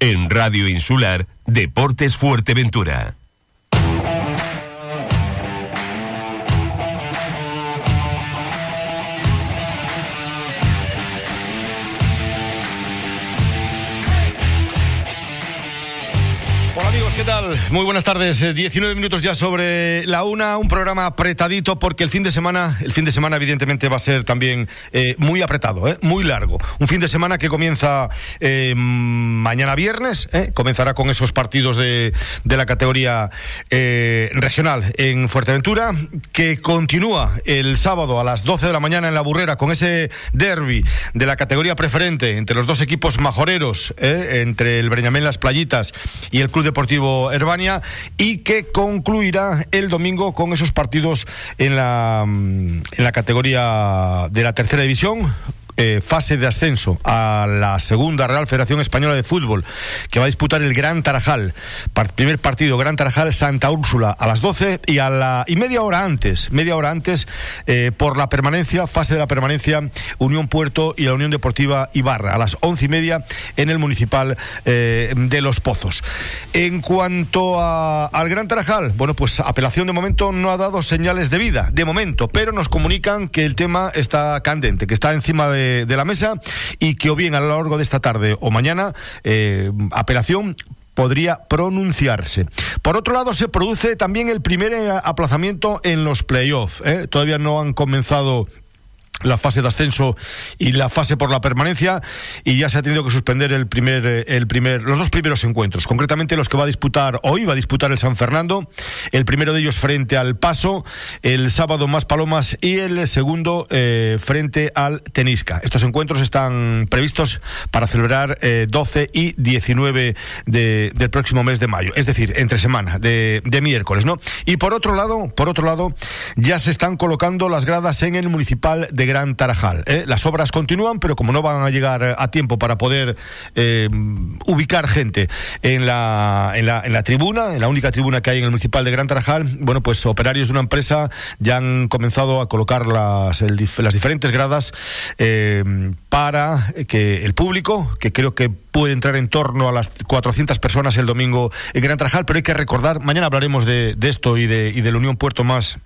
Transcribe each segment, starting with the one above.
En Radio Insular, Deportes Fuerteventura. Muy buenas tardes. 19 eh, minutos ya sobre la una, un programa apretadito porque el fin de semana, el fin de semana evidentemente va a ser también eh, muy apretado, eh, muy largo. Un fin de semana que comienza mañana viernes, comenzará con esos partidos de, de la categoría regional en Fuerteventura, que continúa el sábado a las 12 de la mañana en la Burrera con ese derby de la categoría preferente entre los dos equipos majoreros, entre el Breñamén Las Playitas y el Club Deportivo Herbania y que concluirá el domingo con esos partidos en la, en la categoría de la tercera división eh, fase de ascenso a la segunda Real Federación Española de Fútbol, que va a disputar el Gran Tarajal. primer partido, Gran Tarajal Santa Úrsula a las 12 y a la y media hora antes, media hora antes, eh, por la permanencia, fase de la permanencia, Unión Puerto y la Unión Deportiva Ibarra, a las once y media en el municipal eh, de Los Pozos. En cuanto al Gran Tarajal, bueno, pues apelación de momento no ha dado señales de vida, de momento, pero nos comunican que el tema está candente, que está encima de de, la mesa y que o bien a lo largo de esta tarde o mañana eh, apelación podría pronunciarse. Por otro lado, se produce también el primer eh, aplazamiento en los playoffs. ¿eh? Todavía no han comenzado la fase de ascenso y la fase por la permanencia y ya se ha tenido que suspender el primer eh, el primer los dos primeros encuentros. Concretamente los que va a disputar hoy va a disputar el San Fernando el primero de ellos frente al Paso el sábado más Palomas y el segundo eh, frente al Tenisca. Estos encuentros están previstos para celebrar 12 eh, y 19 del próximo mes de mayo es decir entre semana de, de miércoles no y por otro lado por otro lado ya se están colocando las gradas en el municipal de Gran Tarajal. ¿eh? Las obras continúan, pero como no van a llegar eh, a tiempo para poder eh, ubicar gente en la, en, la, en la tribuna, en la única tribuna que hay en el municipal de Gran Tarajal, bueno, pues operarios de una empresa ya han comenzado a colocar las, las diferentes gradas para que el público, que creo que puede entrar en torno a las 400 personas el domingo en Gran Tarajal, pero hay que recordar, mañana hablaremos de, de esto y de, y de la Unión Puerto más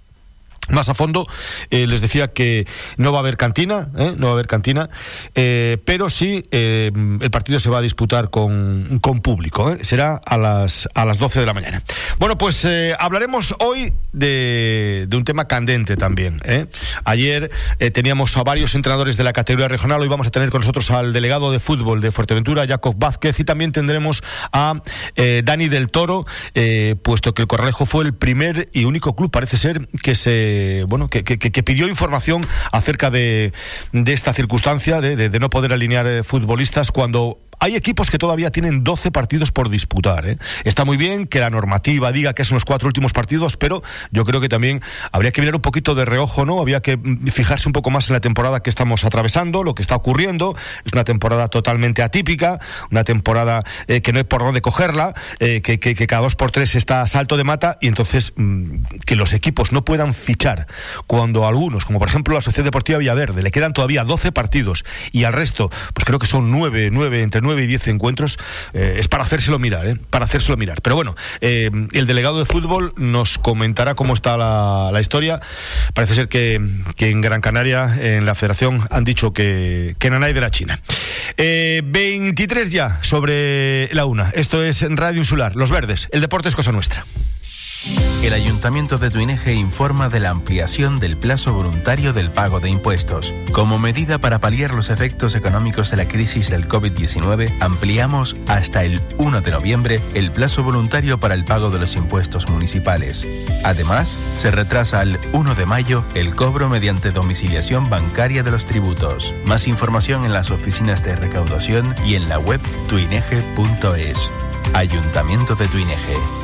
más a fondo. Eh, les decía que no va a haber cantina, ¿eh? no va a haber cantina, eh, pero sí el partido se va a disputar con, con público. Será a las, a las 12 de la mañana. Bueno, pues hablaremos hoy de, de, un tema candente también. Ayer teníamos a varios entrenadores de la categoría regional, hoy vamos a tener con nosotros al delegado de fútbol de Fuerteventura, Jacob Vázquez, y también tendremos a Dani del Toro, puesto que el Corralejo fue el primer y único club, parece ser, que se bueno, que, pidió información acerca de, de esta circunstancia de, de, no poder alinear eh, futbolistas cuando hay equipos que todavía tienen 12 partidos por disputar. ¿eh? Está muy bien que la normativa diga que son los cuatro últimos partidos, pero yo creo que también habría que mirar un poquito de reojo, ¿no? Había que mm, fijarse un poco más en la temporada que estamos atravesando, lo que está ocurriendo. Es una temporada totalmente atípica, una temporada eh, que no hay por dónde cogerla, eh, que, cada dos por tres está a salto de mata y entonces mm, que los equipos no puedan fichar cuando algunos, como por ejemplo la Sociedad Deportiva Villaverde, le quedan todavía 12 partidos y al resto, pues creo que son nueve, nueve, entre nueve y 10 encuentros, eh, es para hacérselo mirar, ¿eh? para hacérselo mirar. Pero bueno, eh, el delegado de fútbol nos comentará cómo está la, historia. Parece ser que, en Gran Canaria, en la federación, han dicho que, que Nanay de la China. 23 ya sobre la una. Esto es Radio Insular, Los Verdes. El deporte es cosa nuestra. El Ayuntamiento de Tuineje informa de la ampliación del plazo voluntario del pago de impuestos. Como medida para paliar los efectos económicos de la crisis del COVID-19, ampliamos hasta el 1 de noviembre el plazo voluntario para el pago de los impuestos municipales. Además, se retrasa al 1 de mayo el cobro mediante domiciliación bancaria de los tributos. Más información en las oficinas de recaudación y en la web tuineje.es. Ayuntamiento de Tuineje.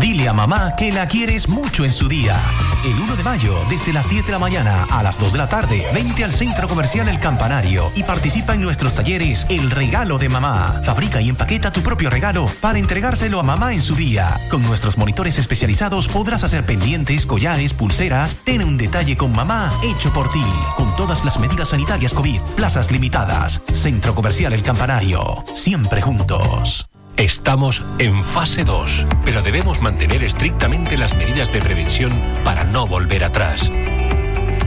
Dile a mamá que la quieres mucho en su día. El 1 de mayo, desde las 10 de la mañana a las 2 de la tarde, vente al Centro Comercial El Campanario y participa en nuestros talleres El Regalo de Mamá. Fabrica y empaqueta tu propio regalo para entregárselo a mamá en su día. Con nuestros monitores especializados podrás hacer pendientes, collares, pulseras. Ten un detalle con mamá hecho por ti. Con todas las medidas sanitarias COVID, plazas limitadas. Centro Comercial El Campanario. Siempre juntos. Estamos en fase 2, pero debemos mantener estrictamente las medidas de prevención para no volver atrás.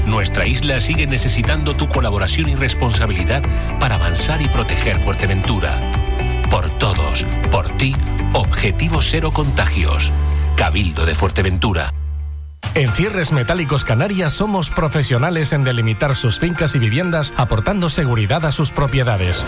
Nuestra isla sigue necesitando tu colaboración y responsabilidad para avanzar y proteger Fuerteventura. Por todos, por ti, Objetivo Cero Contagios. Cabildo de Fuerteventura. En Cierres Metálicos Canarias somos profesionales en delimitar sus fincas y viviendas aportando seguridad a sus propiedades.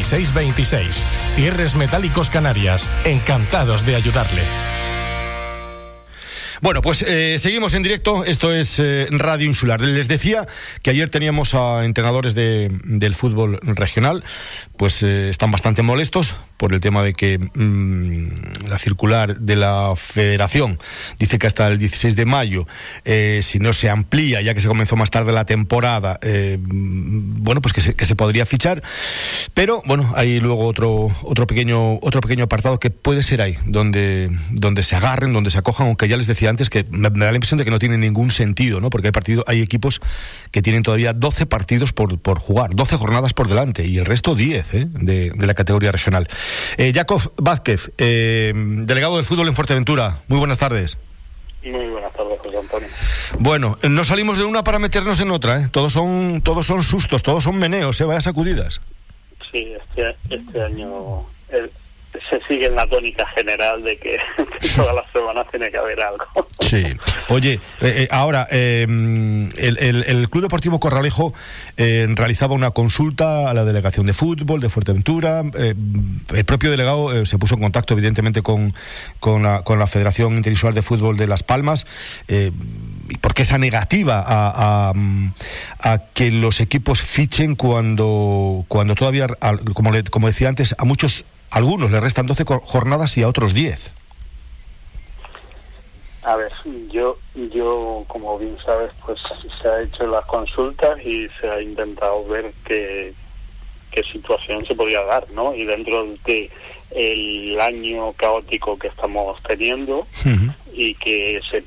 626. Cierres Metálicos Canarias. Encantados de ayudarle. Bueno, pues eh, seguimos en directo. Esto es eh, Radio Insular. Les decía que ayer teníamos a entrenadores de, del fútbol regional, pues eh, están bastante molestos por el tema de que mm, la circular de la Federación dice que hasta el 16 de mayo, si no se amplía, ya que se comenzó más tarde la temporada, bueno, pues que se, que se, podría fichar. Pero bueno, hay luego otro otro pequeño otro pequeño apartado que puede ser ahí, donde donde se agarren, donde se acojan, aunque ya les decía antes que me, da la impresión de que no tiene ningún sentido, ¿no? Porque hay partido, hay equipos que tienen todavía 12 partidos por, por jugar, 12 jornadas por delante y el resto 10 ¿eh? de, de, la categoría regional. Eh, Jacob Vázquez, eh, delegado del fútbol en Fuerteventura, muy buenas tardes. Muy buenas tardes, José Antonio. Bueno, no salimos de una para meternos en otra, ¿eh? Todos son, todos son sustos, todos son meneos, ¿eh? Vaya sacudidas. Sí, este, este año el, se sigue en la tónica general de que todas las semanas tiene que haber algo. Sí. Oye, eh, eh, ahora, eh, el, el, Club Deportivo Corralejo eh, realizaba una consulta a la delegación de fútbol de Fuerteventura. El propio delegado se puso en contacto, evidentemente, con, con, la, con la Federación Interinsular de Fútbol de Las Palmas. ¿Por qué esa negativa a, a, a, que los equipos fichen cuando, cuando todavía, como, le, como decía antes, a muchos algunos le restan 12 jornadas y a otros 10. A ver, yo, yo, como bien sabes, pues se ha hecho las consultas y se ha intentado ver qué, qué situación se podía dar, ¿no? Y dentro de el año caótico que estamos teniendo uh -huh. y que se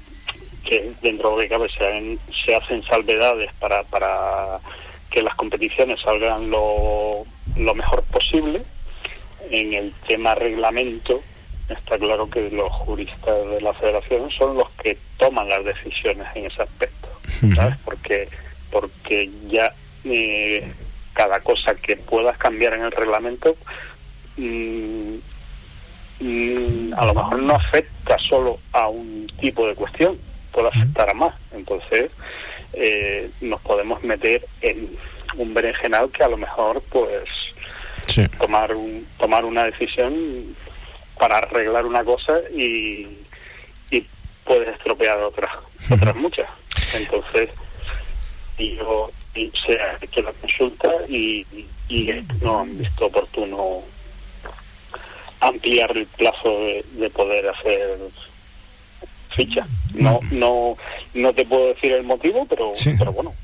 que dentro de cabe se, se hacen salvedades para, para que las competiciones salgan lo, lo mejor posible, en el tema reglamento está claro que los juristas de la federación son los que toman las decisiones en ese aspecto ¿sabes? porque porque ya eh, cada cosa que puedas cambiar en el reglamento mmm, mmm, a lo mejor no afecta solo a un tipo de cuestión puede afectar a más. Entonces eh, nos podemos meter en un berenjenal que a lo mejor pues sí. tomar un, tomar una decisión para arreglar una cosa y, y puedes estropear otras uh -huh. otras muchas entonces yo y se ha hecho la consulta y, y, y no han visto oportuno ampliar el plazo de, de poder hacer ficha no no no te puedo decir el motivo pero sí. pero bueno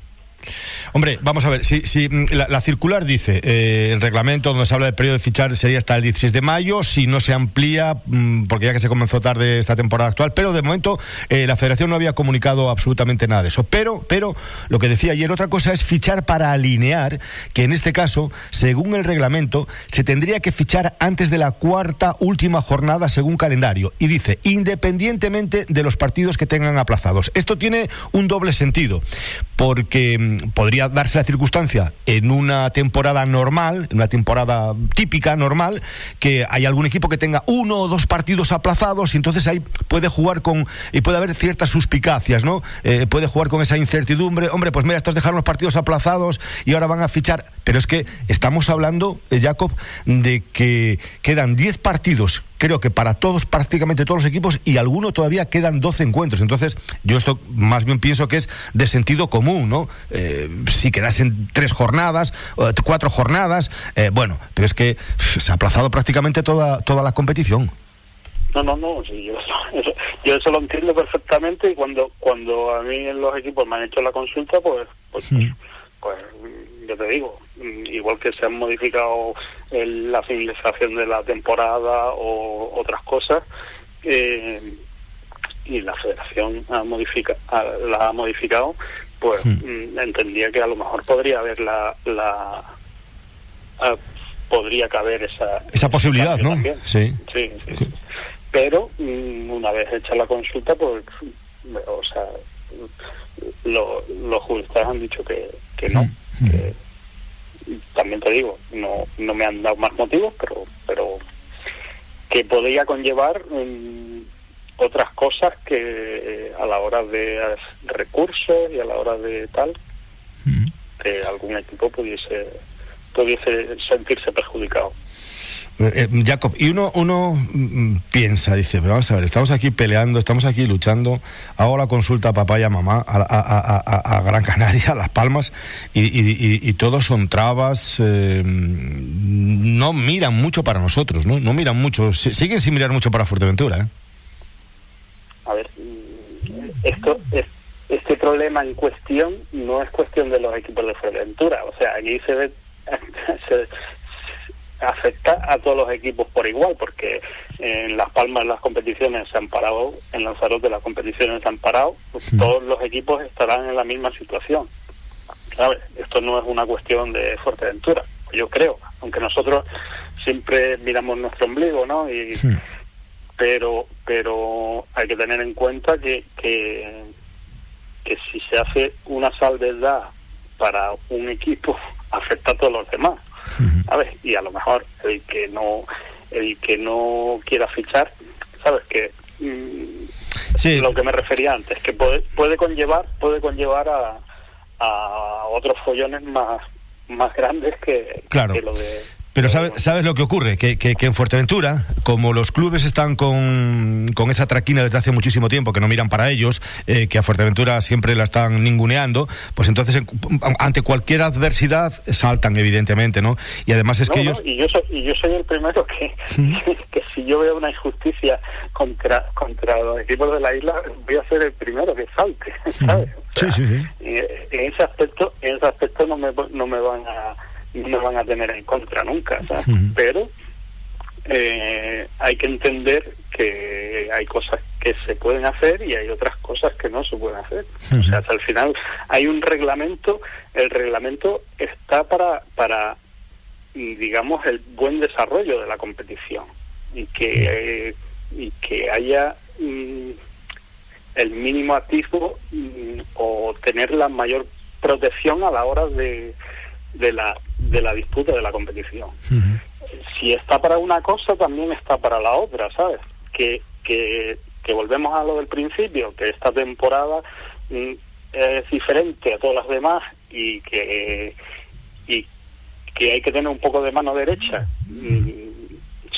Hombre, vamos a ver, si, si la, la, circular dice, eh, el reglamento donde se habla del periodo de fichar sería hasta el 16 de mayo, si no se amplía, mmm, porque ya que se comenzó tarde esta temporada actual, pero de momento eh, la federación no había comunicado absolutamente nada de eso. Pero, pero, lo que decía ayer, otra cosa es fichar para alinear, que en este caso, según el reglamento, se tendría que fichar antes de la cuarta última jornada según calendario. Y dice, independientemente de los partidos que tengan aplazados. Esto tiene un doble sentido, porque mmm, podría darse la circunstancia en una temporada normal, en una temporada típica, normal, que hay algún equipo que tenga uno o dos partidos aplazados y entonces ahí puede jugar con, y puede haber ciertas suspicacias, ¿no? Eh, puede jugar con esa incertidumbre, hombre, pues mira, estás dejando los partidos aplazados y ahora van a fichar, pero es que estamos hablando, eh, Jacob, de que quedan 10 partidos creo que para todos, prácticamente todos los equipos, y alguno todavía quedan 12 encuentros. Entonces, yo esto más bien pienso que es de sentido común, ¿no? Eh, si quedasen tres jornadas, cuatro jornadas, eh, bueno, pero es que se ha aplazado prácticamente toda, toda la competición. No, no, no, yo, yo, eso lo entiendo perfectamente y cuando cuando a mí en los equipos me han hecho la consulta, pues, pues, pues, pues yo te digo, Mm, igual que se han modificado la finalización de la temporada o otras cosas, eh, y la federación ha modifica, la ha modificado, pues hmm. mm, entendía que a lo mejor podría haber la, la podría caber esa esa posibilidad, ¿no? Sí. Sí, sí. Pero mm, una vez hecha la consulta, pues, o sea, los juristas han dicho que, que no, hmm. que, también te digo, no, no me han dado más motivos, pero, pero que podría conllevar mm, otras cosas que a la hora de recursos y a la hora de tal, que algún equipo pudiese, pudiese sentirse perjudicado. Eh, eh, Jacob, y uno, uno mm, piensa, dice, pero vamos a ver, estamos aquí peleando, estamos aquí luchando, hago la consulta a papá y a mamá, a, Gran Canaria, a Las Palmas, y, todos son trabas, eh, no miran mucho para nosotros, ¿no? No miran mucho, siguen sin mirar mucho para Fuerteventura, ¿eh? A ver, esto, este problema en cuestión no es cuestión de los equipos de Fuerteventura, o sea, aquí se ve... afecta a todos los equipos por igual, porque en Las Palmas las competiciones se han parado, en Lanzarote las competiciones se han parado, pues todos los equipos estarán en la misma situación. ¿Sabes? Esto no es una cuestión de Fuerteventura, yo creo, aunque nosotros siempre miramos nuestro ombligo, ¿no? Y, pero, pero hay que tener en cuenta que, que, que si se hace una salvedad para un equipo, afecta a todos los demás. ¿Sabes? Y a lo mejor el que no el que no quiera fichar, ¿sabes? Que mm, lo que me refería antes, que puede, puede conllevar puede conllevar a, a otros follones más más grandes que, que lo de pero ¿sabes, ¿sabes lo que ocurre? Que, que, en Fuerteventura, como los clubes están con, con, esa traquina desde hace muchísimo tiempo, que no miran para ellos, eh, que a Fuerteventura siempre la están ninguneando, pues entonces ante cualquier adversidad saltan, evidentemente, ¿no? Y además es que ellos... y, yo soy, y yo soy el primero que, que si yo veo una injusticia contra, contra los equipos de la isla, voy a ser el primero que salte, ¿sabes? sí, sí, sí. En ese aspecto, en ese aspecto no me, no me van a no van a tener en contra nunca, pero eh, hay que entender que hay cosas que se pueden hacer y hay otras cosas que no se pueden hacer. O sea, hasta el final hay un reglamento, el reglamento está para, para digamos, el buen desarrollo de la competición y que, y que haya mm, el mínimo activo mm, o tener la mayor protección a la hora de, de la, de la disputa de la competición. Si está para una cosa, también está para la otra, ¿sabes? Que, que, que volvemos a lo del principio, que esta temporada mm, es diferente a todas las demás y que, y que hay que tener un poco de mano derecha. Mm,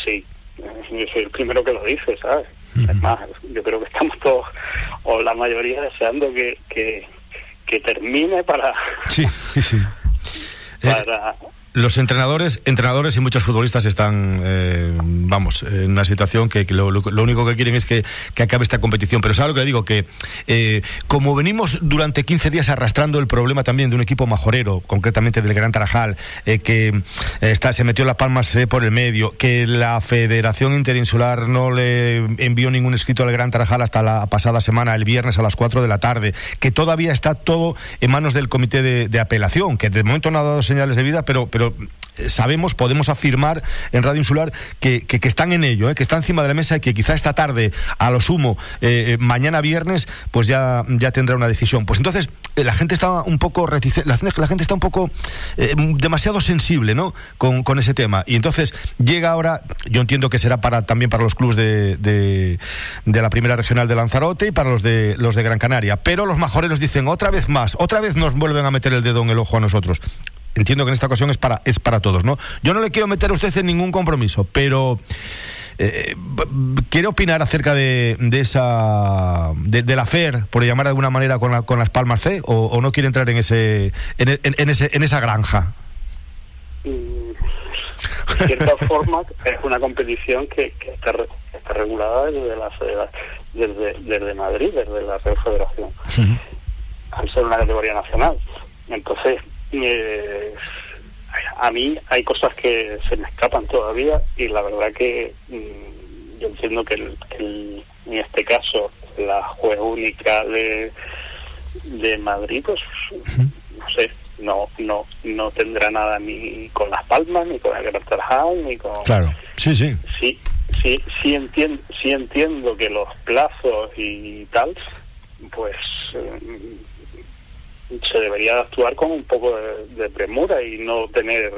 sí, yo soy el primero que lo dice, ¿sabes? Es más, yo creo que estamos todos, o la mayoría, deseando que, que, que termine para... Sí, sí, sí para los entrenadores, entrenadores y muchos futbolistas están, eh, vamos, en una situación que, lo, único que quieren es que, acabe esta competición. Pero ¿sabes lo que le digo? Que eh, como venimos durante 15 días arrastrando el problema también de un equipo majorero, concretamente del Gran Tarajal, eh, que se metió la palmas por el medio, que la Federación Interinsular no le envió ningún escrito al Gran Tarajal hasta la pasada semana, el viernes a las 4 de la tarde, que todavía está todo en manos del comité de, apelación, que de momento no ha dado señales de vida, pero sabemos, podemos afirmar en Radio Insular que, están en ello, ¿eh? que está encima de la mesa y que quizá esta tarde, a lo sumo, eh, eh, mañana viernes, pues ya, tendrá una decisión. Pues entonces la gente está un poco reticente, la, la, gente está un poco demasiado sensible ¿no? Con, ese tema. Y entonces llega ahora, yo entiendo que será para también para los clubes de, de, de la primera regional de Lanzarote y para los de los de Gran Canaria. Pero los majoreros dicen otra vez más, otra vez nos vuelven a meter el dedo en el ojo a nosotros entiendo que en esta ocasión es para, es para todos, ¿no? Yo no le quiero meter a usted en ningún compromiso, pero eh, ¿quiere opinar acerca de, de esa de, la FER, por llamar de alguna manera, con, la, con las Palmas C, o, no quiere entrar en ese en, en, ese, en esa granja? Mm, de cierta forma, es una competición que, está, está, regulada desde, la, desde, desde Madrid, desde la Red Federación, al ser una categoría nacional. Entonces, eh, a mí hay cosas que se me escapan todavía y la verdad que mm, yo entiendo que, en este caso la juez única de, de Madrid, pues no sé, no no no tendrá nada ni con Las Palmas, ni con el Gran ni con... Claro, sí, sí. Sí, sí, sí entiendo, sí entiendo que los plazos y tal, pues... Eh, se debería actuar con un poco de, premura y no tener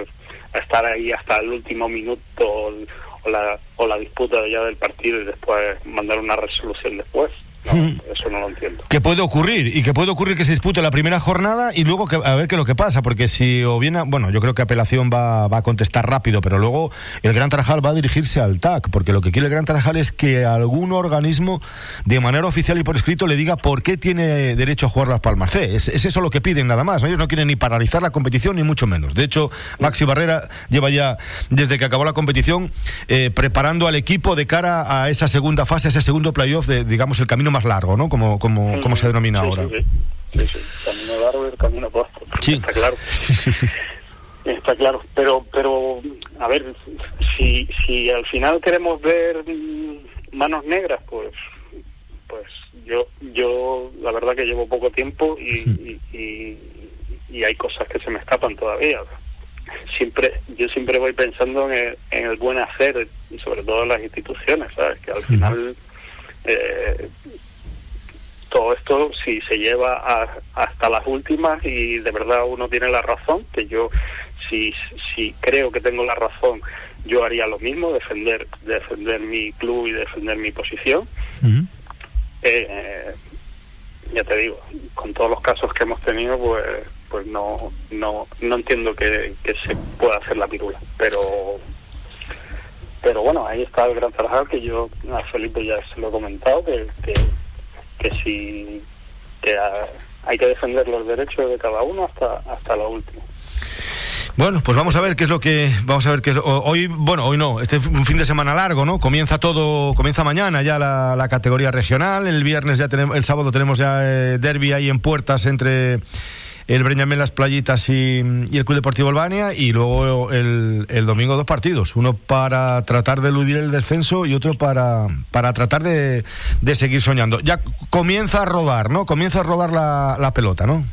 estar ahí hasta el último minuto o, la, o la disputa ya del partido y después mandar una resolución después. Eso no lo entiendo. Que puede ocurrir, y que puede ocurrir que se dispute la primera jornada y luego que, a ver qué es lo que pasa, porque si o bien, bueno, yo creo que apelación va, va a contestar rápido, pero luego el Gran Tarajal va a dirigirse al TAC, porque lo que quiere el Gran Tarajal es que algún organismo, de manera oficial y por escrito, le diga por qué tiene derecho a jugar las Palmas C. Es, eso lo que piden nada más. Ellos no quieren ni paralizar la competición, ni mucho menos. De hecho, Maxi Barrera lleva ya, desde que acabó la competición, eh, preparando al equipo de cara a esa segunda fase, a ese segundo playoff, de, digamos, el camino más largo, ¿no? Como, como, como se denomina ahora. Sí, sí, camino largo y el camino corto. Sí. Está claro. Está claro, pero, pero, a ver, si, si al final queremos ver manos negras, pues, pues yo, yo, la verdad que llevo poco tiempo y, y, y, hay cosas que se me escapan todavía. Siempre, yo siempre voy pensando en el, en el buen hacer y sobre todo en las instituciones, ¿sabes? Que al final eh, todo esto si se lleva hasta las últimas y de verdad uno tiene la razón, que yo si, si creo que tengo la razón, yo haría lo mismo, defender defender mi club y defender mi posición. Eh, ya te digo, con todos los casos que hemos tenido, pues pues no no no entiendo que, se pueda hacer la pirula, pero pero bueno, ahí está el gran trabajo que yo a Felipe ya se lo he comentado, que, que que si que hay que defender los derechos de cada uno hasta hasta la última. Bueno, pues vamos a ver qué es lo que vamos a ver qué hoy bueno hoy no este es un fin de semana largo no comienza todo comienza mañana ya la, la categoría regional el viernes ya tenemos el sábado tenemos ya eh, derby ahí en puertas entre el Breñamén Las Playitas y, el Club Deportivo Albania y luego el, el, domingo dos partidos, uno para tratar de eludir el descenso y otro para, para tratar de, de seguir soñando. Ya comienza a rodar, ¿no? Comienza a rodar la, la pelota, ¿no?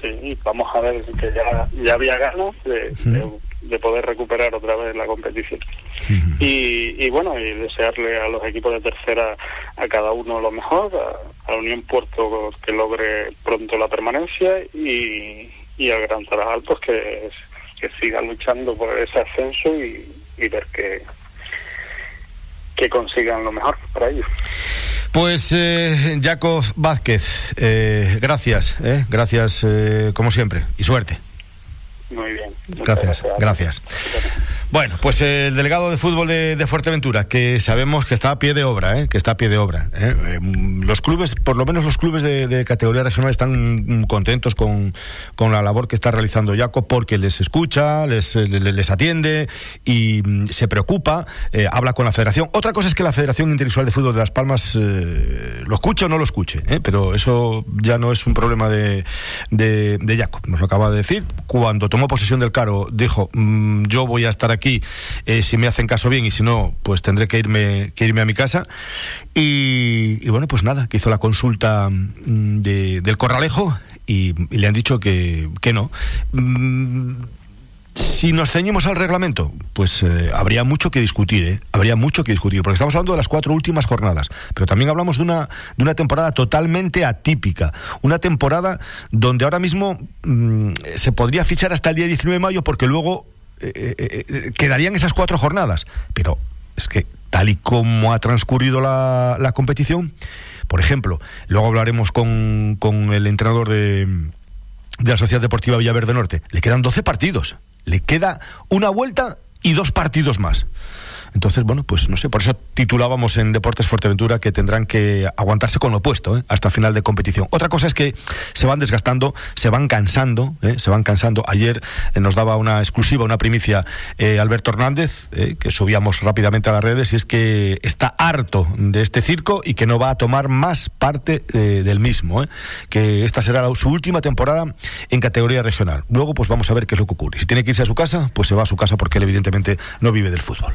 Sí, vamos a ver que ya, ya había ganas de, de, poder recuperar otra vez la competición. y, y, bueno, y desearle a los equipos de tercera a cada uno lo mejor, a, la Unión Puerto que logre pronto la permanencia y, y al Gran Tarajal pues que, que siga luchando por ese ascenso y, y ver que, que consigan lo mejor para ellos. Pues eh, Jacob Vázquez, eh, gracias, eh, gracias eh, como siempre y suerte. Muy bien. Gracias, gracias. Bueno, pues el delegado de fútbol de, Fuerteventura, que sabemos que está a pie de obra, ¿eh? que está a pie de obra. ¿eh? Eh, los clubes, por lo menos los clubes de, categoría regional, están contentos con, la labor que está realizando Jaco porque les escucha, les, les, atiende y mm, se preocupa, habla con la federación. Otra cosa es que la Federación Interinsular de Fútbol de Las Palmas lo escuche o no lo escuche, pero eso ya no es un problema de, de, de Jaco. Nos lo acaba de decir. Cuando tomó posesión del cargo, dijo, mm, yo voy a estar aquí eh, si me hacen caso bien y si no, pues tendré que irme, que irme a mi casa. Y, bueno, pues nada, que hizo la consulta mm, del corralejo y, le han dicho que, que no. Mm, si nos ceñimos al reglamento, pues eh, habría mucho que discutir, ¿eh? habría mucho que discutir, porque estamos hablando de las cuatro últimas jornadas, pero también hablamos de una, de una temporada totalmente atípica, una temporada donde ahora mismo mm, se podría fichar hasta el día 19 de mayo, porque luego eh, quedarían esas cuatro jornadas, pero es que tal y como ha transcurrido la, la competición, por ejemplo, luego hablaremos con, con el entrenador de, de la Sociedad Deportiva Villaverde Norte, le quedan 12 partidos. Le queda una vuelta y dos partidos más. Entonces, bueno, pues no sé, por eso titulábamos en Deportes Fuerteventura que tendrán que aguantarse con lo opuesto ¿eh? hasta final de competición. Otra cosa es que se van desgastando, se van cansando, ¿eh? se van cansando. Ayer eh, nos daba una exclusiva, una primicia Alberto Hernández, que subíamos rápidamente a las redes, y es que está harto de este circo y que no va a tomar más parte del mismo, que esta será su última temporada en categoría regional. Luego, pues vamos a ver qué es lo que ocurre. Si tiene que irse a su casa, pues se va a su casa porque él evidentemente no vive del fútbol.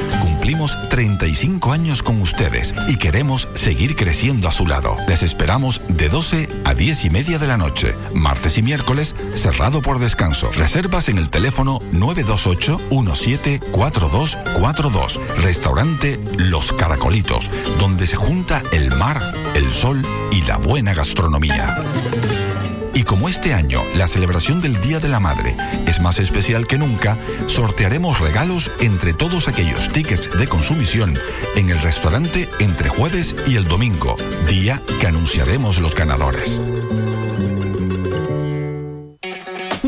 Cumplimos 35 años con ustedes y queremos seguir creciendo a su lado. Les esperamos de 12 a 10 y media de la noche, martes y miércoles, cerrado por descanso. Reservas en el teléfono 928-174242. Restaurante Los Caracolitos, donde se junta el mar, el sol y la buena gastronomía. Y como este año la celebración del Día de la Madre es más especial que nunca, sortearemos regalos entre todos aquellos tickets de consumición en el restaurante entre jueves y el domingo, día que anunciaremos los ganadores.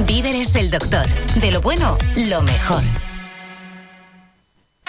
Víveres el doctor. De lo bueno, lo mejor.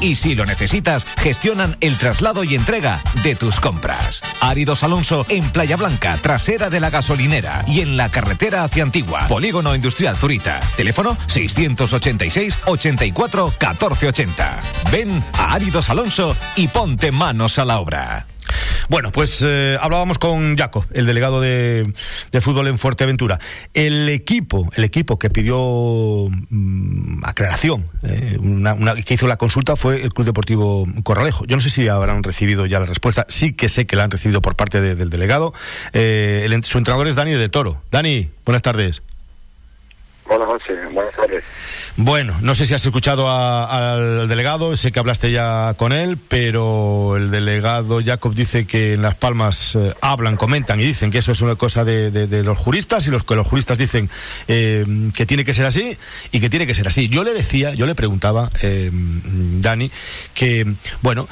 Y si lo necesitas, gestionan el traslado y entrega de tus compras. Áridos Alonso en Playa Blanca, trasera de la gasolinera y en la carretera hacia Antigua. Polígono Industrial Zurita. Teléfono 686 84 1480. Ven a Áridos Alonso y ponte manos a la obra. Bueno, pues eh, hablábamos con Jaco, el delegado de, fútbol en Fuerteventura. El equipo, el equipo que pidió mm, aclaración, eh, que hizo la consulta fue el Club Deportivo Corralejo. Yo no sé si habrán recibido ya la respuesta. Sí que sé que la han recibido por parte del delegado. Eh, su entrenador es Dani de Toro. Dani, buenas tardes. Hola José, buenas tardes. Bueno, no sé si has escuchado al delegado, sé que hablaste ya con él, pero el delegado Jacob dice que en Las Palmas eh, hablan, comentan y dicen que eso es una cosa de, los juristas y los que los juristas dicen eh, que tiene que ser así y que tiene que ser así. Yo le decía, yo le preguntaba, eh, Dani, que, bueno,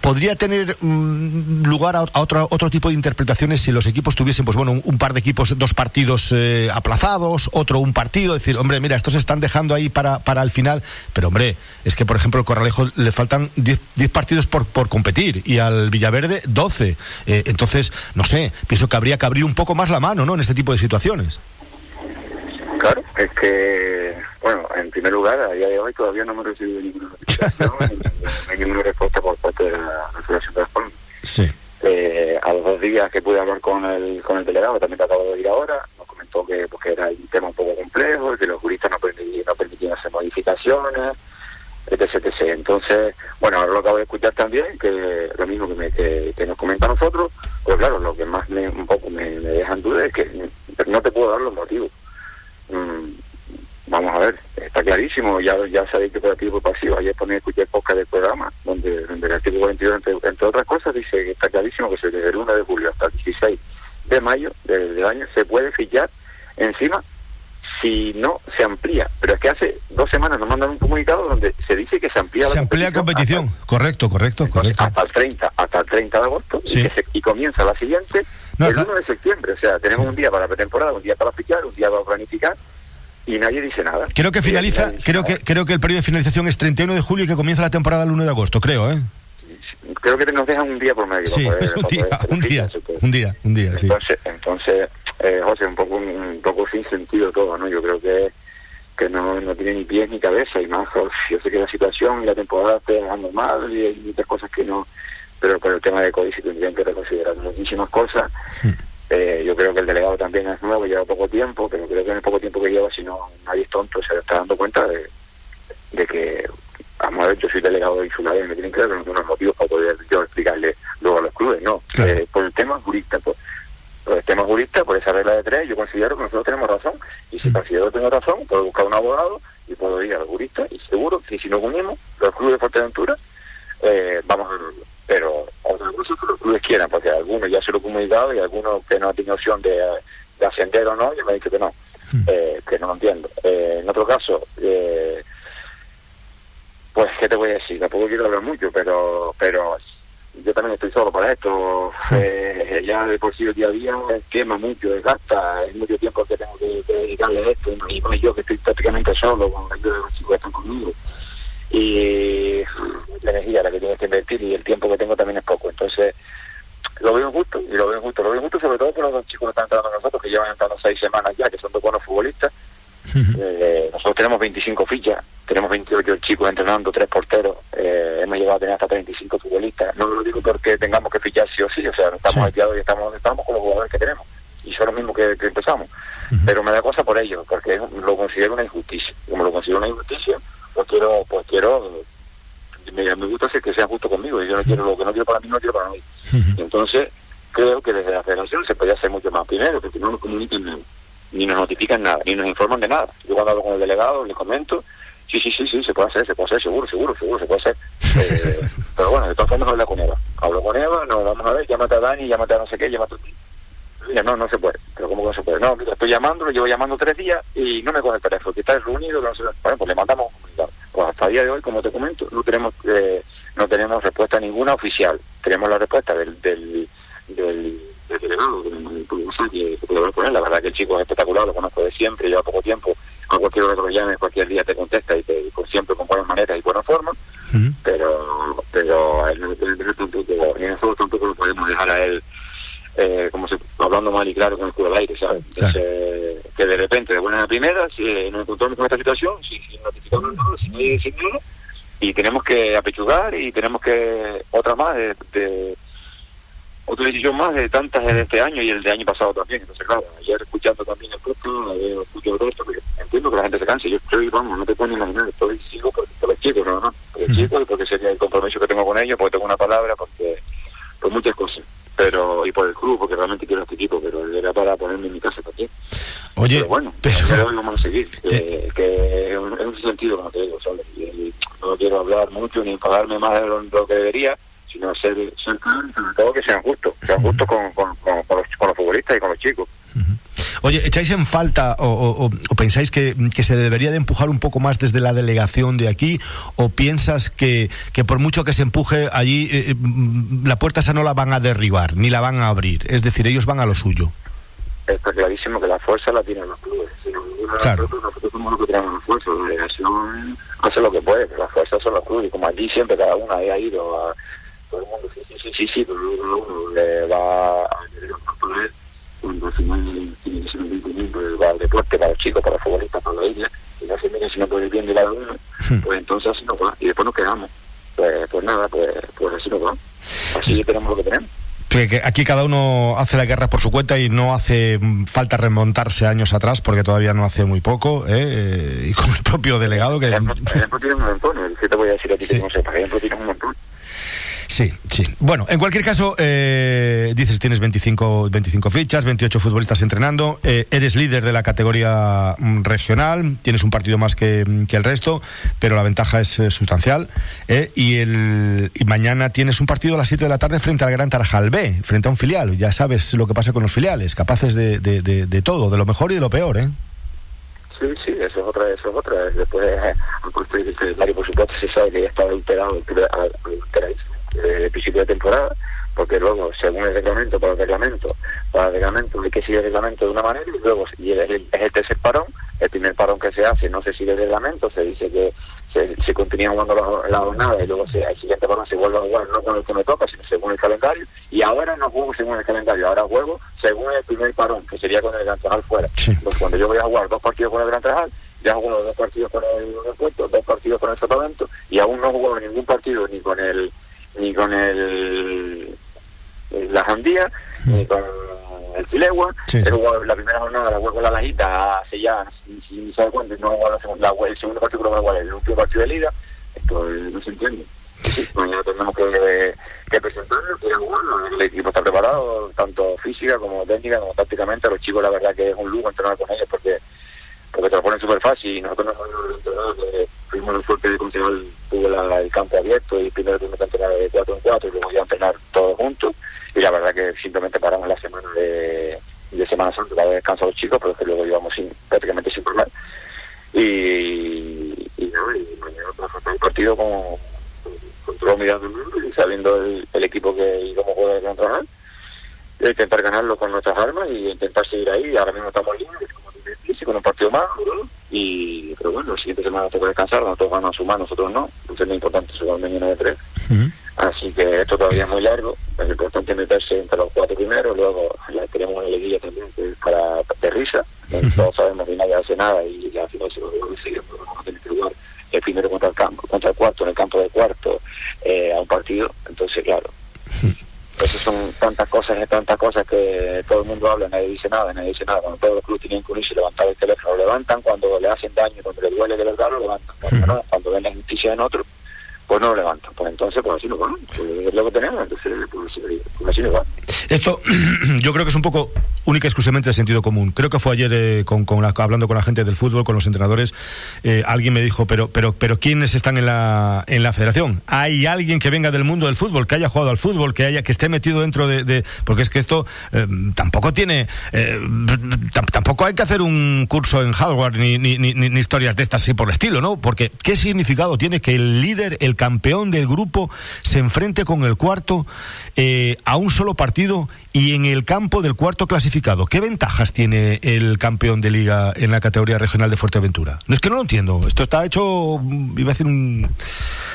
podría tener mm, lugar a, otro, otro tipo de interpretaciones si los equipos tuviesen, pues bueno, un, par de equipos, dos partidos aplazados, otro un partido, decir, hombre, mira, estos están dejando ahí para, para el final. Pero hombre, es que por ejemplo al Corralejo le faltan 10 partidos por, por competir y al Villaverde 12. Eh, entonces, no sé, pienso que habría que abrir un poco más la mano ¿no? en este tipo de situaciones. Claro, es que, bueno, en primer lugar, a día de hoy todavía no hemos recibido ninguna notificación, ni, ninguna respuesta por parte de la Federación de Sí. Eh, a los dos días que pude hablar con el, con el delegado, también te acabo de ir ahora, que porque era un tema un poco complejo, que los juristas no permitían, modificaciones, etc, etc. Entonces, bueno, ahora lo acabo de escuchar también, que lo mismo que, me, que, nos comenta a nosotros, pues claro, lo que más me, un poco me, me dejan duda es que no te puedo dar los motivos. Mm, vamos a ver, está clarísimo, ya ya sabéis que por activo y pasivo, ayer ponía escuché podcast del programa, donde, donde el artículo 42, entre, entre otras cosas, dice que está clarísimo que desde el 1 de julio hasta el 16 de mayo del, del año se puede fichar encima si no se amplía. Pero es que hace dos semanas nos mandan un comunicado donde se dice que se amplía Se la amplía competición, correcto, correcto, correcto. hasta el 30, hasta el 30 de agosto Sí. y, que se- y comienza la siguiente No, el está- 1 de septiembre. O sea, tenemos un día para la pretemporada, un día para fichar, un día para planificar y nadie dice nada. Creo que finaliza, nadie creo que creo que el periodo de finalización es 31 de julio y que comienza la temporada el 1 de agosto, creo, ¿eh? Creo que nos dejan un día por medio. Sí, para poder- es un para día, poder un día, un día, sí. Entonces, entonces eh, José, un poco, un poco sin sentido todo, ¿no? Yo creo que que no, no tiene ni pies ni cabeza y más, uf, yo sé que la situación y la temporada está dejando mal y hay muchas cosas que no, pero por el tema de COVID tendrían que reconsiderar muchísimas cosas. Eh, yo creo que el delegado también es nuevo, lleva poco tiempo, pero creo que en el poco tiempo que lleva, si no nadie es tonto, se está dando cuenta de, de que, vamos a ver, yo soy delegado insular y me tienen que dar unos motivos para poder yo explicarle luego a los clubes, no, Eh, por el tema jurista, por, por el tema jurista, por esa regla de tres, yo considero que nosotros tenemos razón, y si considero que tengo razón, puedo buscar un abogado y puedo ir al jurista, y seguro que si nos unimos, los clubes de Fuerteventura, eh, vamos a verlo. Pero otra cosa que los clubes quieran, porque algunos ya se lo he comunicado y algunos que no tenido opción de, de ascender o no, yo me han dicho que no, eh, que no lo entiendo. Eh, en otro caso, eh, pues, ¿qué te voy a decir? Tampoco quiero hablar mucho, pero pero yo también estoy solo para esto. Eh, ya de por sí el día a día quema mucho, desgasta, es mucho tiempo que tengo que, que dedicarle a esto, y más yo que estoy prácticamente solo con la ayuda de los chicos que están conmigo. Y la energía la que tienes que invertir y el tiempo que tengo también es poco. Entonces, lo veo justo, y lo veo justo, lo veo justo sobre todo por los dos chicos que están entrando con nosotros, que llevan entrando seis semanas ya, que son dos buenos futbolistas. Eh, nosotros tenemos 25 fichas, tenemos 28 chicos entrenando, tres porteros, eh, hemos llegado a tener hasta 35 futbolistas. No lo digo porque tengamos que fichar sí o sí, o sea, estamos hastiados y estamos estamos con los jugadores que tenemos. Y son los mismos que, que empezamos. Pero me da cosa por ello, porque lo considero una injusticia. Como lo considero una injusticia, pues quiero, pues quiero, me, me gusta hacer que sea justo conmigo. Y yo no quiero lo que no quiero para mí, no quiero para mí. Y entonces, creo que desde la federación se podría hacer mucho más. Primero, porque no nos comunican nada, ni nos notifican nada, ni nos informan de nada. Yo cuando hablo con el delegado, le comento, sí, sí, sí, sí, se puede hacer, se puede hacer, seguro, seguro, seguro, se puede hacer. Eh, pero bueno, de todas formas hablo con Eva. Hablo con Eva, no, vamos a ver, llámate a Dani, llámate a no sé qué, llámate a ti. Mira, no, no se puede. Pero ¿cómo que no se puede? No, mira, estoy llamando, lo llevo llamando tres días y no me coge el teléfono, que está reunido, no sé. Bueno, pues le mandamos un comunicado. Pues hasta el día de hoy, como te comento, no tenemos eh, no tenemos respuesta ninguna oficial. Tenemos la respuesta del, del, del, del delegado, puedo hablar con él. La verdad que el chico es espectacular, lo conozco de siempre, lleva poco tiempo. A cualquier hora que lo llames, cualquier día te contesta y te, y con siempre con buenas maneras y buena forma. Pero pero a él dejar tampoco, nosotros tampoco lo podemos dejar a él eh, como se, hablando mal y claro con el culo al aire, ¿sabes? Entonces, que de repente, de buena primera, si eh, nos encontramos con esta situación, sin, sin notificarnos nada, sin nada, y tenemos que apechugar y tenemos que, otra más, de, de- otra decisión más de tantas de este año y el de año pasado también. Entonces, claro, ayer escuchando también el podcast, escucho todo esto, porque entiendo que la gente se canse. Yo estoy, vamos, no te puedo ni imaginar, estoy sigo por, por los chicos, no, no, los chicos porque sería el compromiso que tengo con ellos, porque tengo una palabra, porque por muchas cosas. Pero, y por el club, porque realmente quiero este equipo, pero era para ponerme en mi casa también. Oye, pero bueno, pero vamos a seguir, que, que en ese sentido, como te digo, ¿sabes? Y- y no quiero hablar mucho ni pagarme más de lo, de lo que debería, sino ser, ser claro y sobre todo que sean justos, sean justos con, con, con, con los, futbolistas y con los chicos. Oye, ¿echáis en falta o, o- pensáis que, que se debería de empujar un poco más desde la delegación de aquí? ¿O piensas que, que por mucho que se empuje allí, eh, eh, mm, la puerta esa no la van a derribar, ni la van a abrir? Es decir, ellos van a lo suyo. Está clarísimo que la fuerza la tienen los clubes. Si no, Claro. nosotros, somos los que tenemos la fuerza. La delegación hace lo que puede, pero la fuerza son los clubes. Y como allí siempre cada uno ha ido a. Todo el mundo, sí, sí, sí, sí, sí, pero luego uno le va a querer poder cuando al final tiene que ser un para el deporte, para los chicos, para los futbolistas, para la isla. Y no se miren si no puede ir bien de la uno, pues entonces así nos va. Y después nos quedamos. Pues, pues nada, pues, pues así nos va. Así tenemos lo que tenemos. aquí cada uno hace la guerra por su cuenta y no hace falta remontarse años atrás porque todavía no hace muy poco, ¿eh? y con el propio delegado que... Ejemplo, tiene un montón, ¿qué te voy a decir a ti que no sepa? Ejemplo tiene un montón. Sí, sí. Bueno, en cualquier caso, eh, dices tienes 25, 25 fichas, 28 futbolistas entrenando, eh, eres líder de la categoría mm, regional, tienes un partido más que, mm, que el resto, pero la ventaja es eh, sustancial. y, el, y mañana tienes un partido a las 7 de la tarde frente al Gran Tarajal B, frente a un filial. Ya sabes lo que pasa con los filiales, capaces de, de, todo, de lo mejor y de lo peor, ¿eh? Sí, sí, eso es otra, eso es otra. Después, al puesto de secretario, por supuesto, se sabe que ya está adulterado, de principio de temporada, porque luego, según el reglamento, para el reglamento, para el reglamento hay que seguir el reglamento de una manera y luego y es, el, es el tercer parón, el primer parón que se hace no se sigue el reglamento, se dice que se, se continúa jugando la, jornada y luego se, el siguiente parón se vuelve a jugar no con el que me toca, sino según el calendario, y ahora no juego según el calendario, ahora juego según el primer parón, que sería con el Gran Trajal fuera. Pues cuando yo voy a jugar dos partidos con el Gran Trajal, ya juego dos partidos con el Puerto, dos partidos con el Sotavento, y aún no juego ningún partido ni con el ni con el la Jandía, ni con el Filegua. la primera jornada la juego con la Lajita hace ya, si, sabe cuánto, no la, segunda, el segundo partido que lo el último partido de liga. Esto no se entiende. mañana tenemos que, que presentarlo, que el equipo está preparado, tanto física como técnica, como tácticamente. Los chicos, la verdad que es un lujo entrenar con ellos porque porque te lo ponen súper fácil y nosotros no entrenar, fuimos la suerte de conseguir tuve el campo abierto y primero tuvimos que entrenar de cuatro en cuatro y luego ya entrenar todos juntos. Y la verdad que simplemente paramos la semana de, Semana Santa para descansar a los chicos pero que luego íbamos sin, prácticamente sin problema y, y, no, y mañana para el partido con, con, todo mirando el mundo y sabiendo el, equipo que íbamos a poder controlar intentar ganarlo con nuestras armas y intentar seguir ahí. Ahora mismo estamos libres con un partido más, y pero bueno, la siguiente semana toca descansar, nosotros van a sumar, nosotros no, entonces es muy importante sumar mañana de tres. Así que esto todavía es muy largo, es importante meterse entre los cuatro primeros, luego la tenemos una liguilla también para de risa, todos sabemos que nadie hace nada y al final se lo seguimos, vamos a tener que jugar el primero contra el campo, contra el cuarto, en el campo de cuarto, eh, a un partido, entonces claro, esas son tantas cosas y tantas cosas que todo el mundo habla, nadie dice nada, nadie dice nada. Cuando todos los clubes tienen que unirse y levantar el teléfono, lo levantan. Cuando le hacen daño, cuando le duele de verdad, lo levantan. Cuando, no, cuando ven la justicia en otro, pues no lo levantan. Pues entonces, pues así no va. Pues es lo que tenemos, entonces pues, pues así no va. Esto yo creo que es un poco única y exclusivamente de sentido común. Creo que fue ayer eh, con, con hablando con la gente del fútbol, con los entrenadores, eh, alguien me dijo, pero, pero, pero ¿quiénes están en la, en la federación? ¿Hay alguien que venga del mundo del fútbol, que haya jugado al fútbol, que haya, que esté metido dentro de, porque es que esto eh, tampoco tiene, tampoco hay que hacer un curso en hardware ni, ni, ni, historias de estas así por el estilo, ¿no? Porque ¿qué significado tiene que el líder, el campeón del grupo, se enfrente con el cuarto a un solo partido y en el campo del cuarto clasificado, ¿qué ventajas tiene el campeón de liga en la categoría regional de Fuerteventura? No es que no lo entiendo. Esto está hecho, iba a decir un,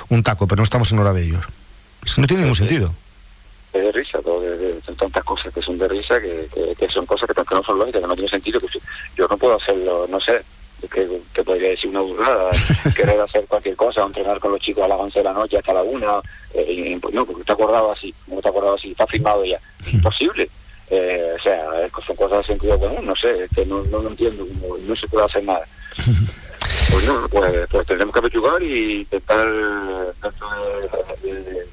un taco, pero no estamos en hora de ellos. Eso no tiene ningún sentido. Es de risa, todo, son tantas cosas que son de risa, que, que, son cosas que, no son lógicas, que no tiene sentido. Que yo no puedo hacerlo, no sé, que te podría decir una burrada, querer hacer cualquier cosa, entrenar con los chicos a las 11 de la noche hasta la una, eh, no, porque está acordado así, no está acordado así, está firmado ya, imposible. Eh, o sea, son cosas de sentido común, no sé, que no, no lo entiendo, como no se puede hacer nada. Pues no, pues, pues tenemos que apechugar y intentar, dentro de, de,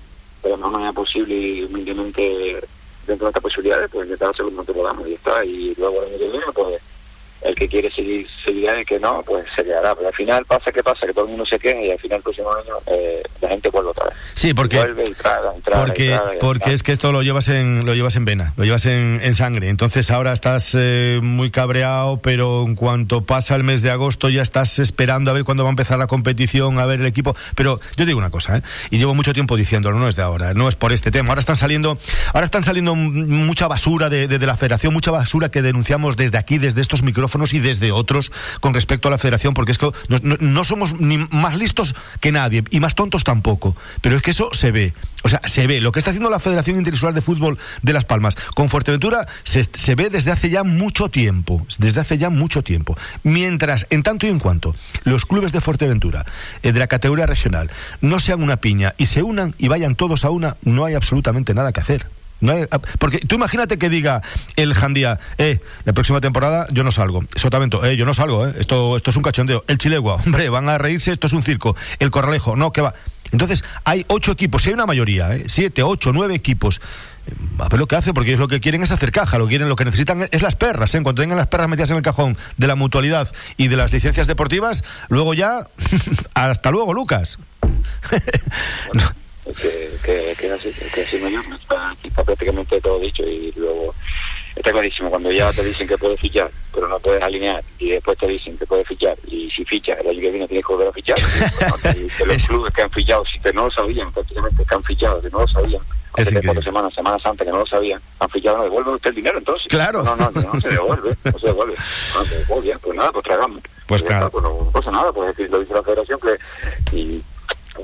la mejor manera posible y humildemente dentro de estas posibilidades, pues intentar hacer lo que podamos y está. Y luego el año que viene, pues el que quiere seguir seguirá y el que no, pues se quedará. Pero al final pasa que pasa, que todo el mundo se queja y al final el próximo año eh, la gente vuelve otra vez. Sí, porque, porque, porque es que esto lo llevas en lo llevas en vena, lo llevas en, en sangre. Entonces ahora estás eh, muy cabreado, pero en cuanto pasa el mes de agosto ya estás esperando a ver cuándo va a empezar la competición, a ver el equipo. Pero yo digo una cosa, ¿eh? y llevo mucho tiempo diciéndolo, no es de ahora, no es por este tema. Ahora están saliendo, ahora están saliendo mucha basura de, de la federación, mucha basura que denunciamos desde aquí, desde estos micrófonos y desde otros con respecto a la federación, porque es que no, somos ni más listos que nadie y más tontos tampoco. Pero es que eso se ve. O sea, se ve. Lo que está haciendo la Federación Interinsular de Fútbol de Las Palmas con Fuerteventura se, se ve desde hace ya mucho tiempo. Desde hace ya mucho tiempo. Mientras, en tanto y en cuanto, los clubes de Fuerteventura, eh, de la categoría regional, no sean una piña y se unan y vayan todos a una, no hay absolutamente nada que hacer. No ah, porque tú imagínate que diga el Jandía, eh, la próxima temporada yo no salgo. Sotavento, eh, yo no salgo, eh, esto, esto es un cachondeo. El Chilegua, hombre, van a reírse, esto es un circo. El Corralejo, no, que va. Entonces, hay ocho equipos, si hay una mayoría, eh, siete, ocho, nueve equipos. eh, A ver lo que hace, porque ellos lo que quieren es hacer caja, lo que quieren, lo que necesitan es las perras, ¿eh? En cuanto tengan las perras metidas en el cajón de la mutualidad y de las licencias deportivas, luego ya, hasta luego, Lucas. que, que, que, así, que así yo, está, está prácticamente todo dicho y luego está clarísimo, cuando ya te dicen que puedes fichar, pero no puedes alinear, y después te dicen que puedes fichar, y si fichas, el año que viene tienes que volver a fichar, y que los clubes que han fichado, si que no lo sabían, prácticamente que han fichado, que no lo sabían, Es hace cuatro semanas, Semana Santa, que no lo sabían, han fichado, no devuelven usted el dinero entonces. Claro. No, no, no, no se devuelve, no se devuelve. No, pues, bien, pues nada, pues tragamos. Pues claro. pues no pasa nada, pues es que lo dice la federación que, y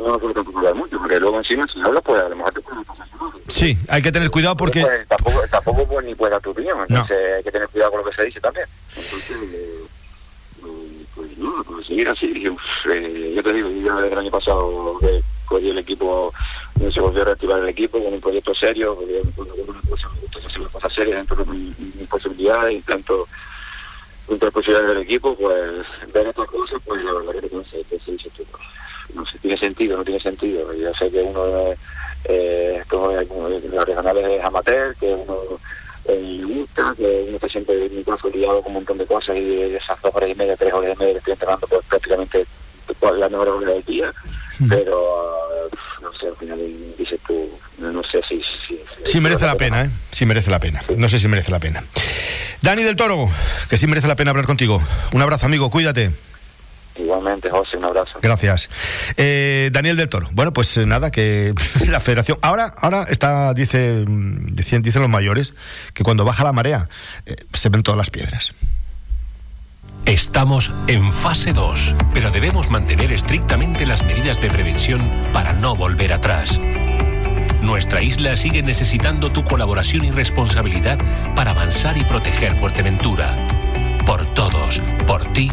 no quiero tampoco hablar mucho, porque luego encima si hablas, pues a lo mejor te puede pasar. Sí, hay que tener cuidado porque... Pues, tampoco, tampoco pues, ni puedes dar tu opinión, entonces hay que tener cuidado con lo que se dice también. Entonces, eh, pues no, pues seguir así. Yo, eh, yo te digo, yo desde el año pasado que cogí el equipo, se volvió a reactivar el equipo con un proyecto serio, porque una cosa, me gusta hacer las cosas serias dentro de mis, mis posibilidades y tanto dentro de las posibilidades del equipo, pues ver estas cosas, pues la verdad que no sé, que no sé, tiene sentido, no tiene sentido. Yo sé que uno eh, eh, las regionales es amateur, que uno eh, le gusta, que uno está siempre liado con un montón de cosas y esas dos horas y media, tres horas y media estoy entrenando pues prácticamente todas las mejores horas del día, pero eh, no sé, al final dices tú, no, sé si... si, Sí merece la pena, ¿eh? Sí merece la pena. No sé si merece la pena. Dani del Toro, que sí merece la pena hablar contigo. Un abrazo, amigo, cuídate. Igualmente, José, un abrazo. Gracias. Eh, Daniel del Toro. Bueno, pues eh, nada, que la federación. Ahora, ahora está, dice, mm, dicen, dicen los mayores, que cuando baja la marea eh, se ven todas las piedras. Estamos en fase 2, pero debemos mantener estrictamente las medidas de prevención para no volver atrás. Nuestra isla sigue necesitando tu colaboración y responsabilidad para avanzar y proteger Fuerteventura. Por todos, por ti,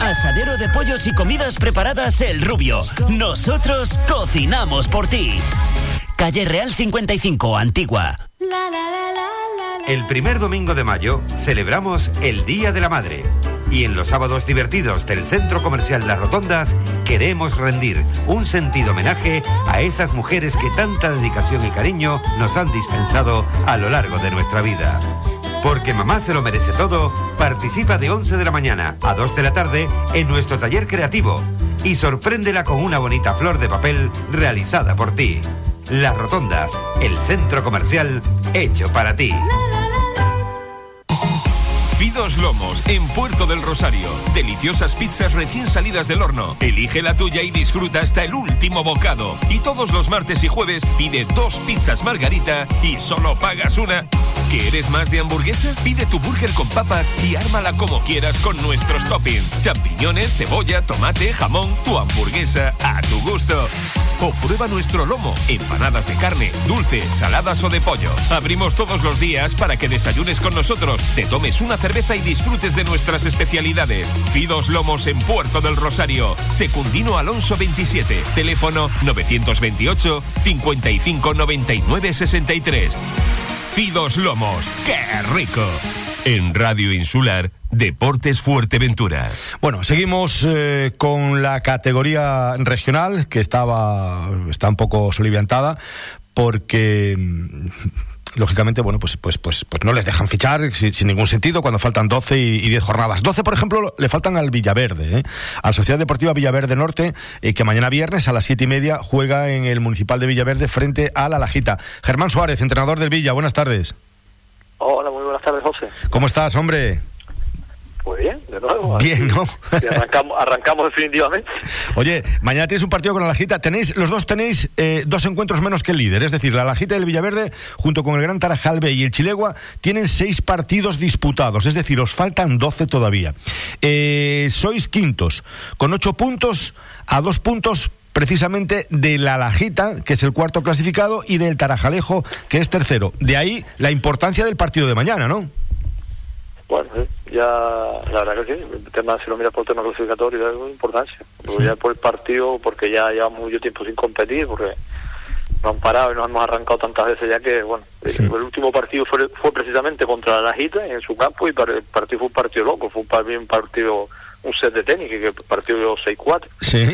Asadero de pollos y comidas preparadas El Rubio. Nosotros cocinamos por ti. Calle Real 55, Antigua. El primer domingo de mayo celebramos el Día de la Madre. Y en los sábados divertidos del Centro Comercial Las Rotondas queremos rendir un sentido homenaje a esas mujeres que tanta dedicación y cariño nos han dispensado a lo largo de nuestra vida. Porque mamá se lo merece todo, participa de 11 de la mañana a 2 de la tarde en nuestro taller creativo y sorpréndela con una bonita flor de papel realizada por ti. Las Rotondas, el centro comercial hecho para ti. Fidos Lomos, en Puerto del Rosario. Deliciosas pizzas recién salidas del horno. Elige la tuya y disfruta hasta el último bocado. Y todos los martes y jueves pide dos pizzas margarita y solo pagas una. ¿Quieres más de hamburguesa? Pide tu burger con papas y ármala como quieras con nuestros toppings. Champiñones, cebolla, tomate, jamón, tu hamburguesa a tu gusto. O prueba nuestro lomo, empanadas de carne, dulce, saladas o de pollo. Abrimos todos los días para que desayunes con nosotros, te tomes una cerveza y disfrutes de nuestras especialidades. Fidos Lomos en Puerto del Rosario. Secundino Alonso 27. Teléfono 928 55 99 63. Fidos Lomos. ¡Qué rico! En Radio Insular, Deportes Fuerteventura. Bueno, seguimos eh, con la categoría regional, que estaba está un poco soliviantada, porque mm, lógicamente, bueno, pues, pues, pues, pues no les dejan fichar sin, ningún sentido cuando faltan 12 y, y 10 jornadas. 12, por ejemplo, le faltan al Villaverde, ¿eh? Sociedad Deportiva Villaverde Norte, eh, que mañana viernes a las siete y media juega en el Municipal de Villaverde frente a la Lajita. Germán Suárez, entrenador del Villa, buenas tardes. Hola, muy buenas tardes, José. ¿Cómo estás, hombre? Pues bien, de nuevo. Bien, ¿no? Arrancamos definitivamente. Oye, mañana tienes un partido con la Lajita. Tenéis, los dos tenéis eh, dos encuentros menos que el líder. Es decir, la Lajita del Villaverde, junto con el Gran Tarajalbe y el Chilegua, tienen seis partidos disputados. Es decir, os faltan doce todavía. Eh, sois quintos, con ocho puntos a dos puntos precisamente de la Lajita, que es el cuarto clasificado, y del Tarajalejo, que es tercero. De ahí la importancia del partido de mañana, ¿no? Bueno, sí, ya la verdad que sí, el tema si lo miras por el tema clasificatorio es de importancia. Luego ya por el partido, porque ya llevamos mucho tiempo sin competir, porque nos han parado y nos hemos arrancado tantas veces ya que, bueno, el, el último partido fue, fue precisamente contra la Lajita en su campo y par- el partido fue un partido loco, fue un partido, un set de tenis, que que el partido 6-4. Sí.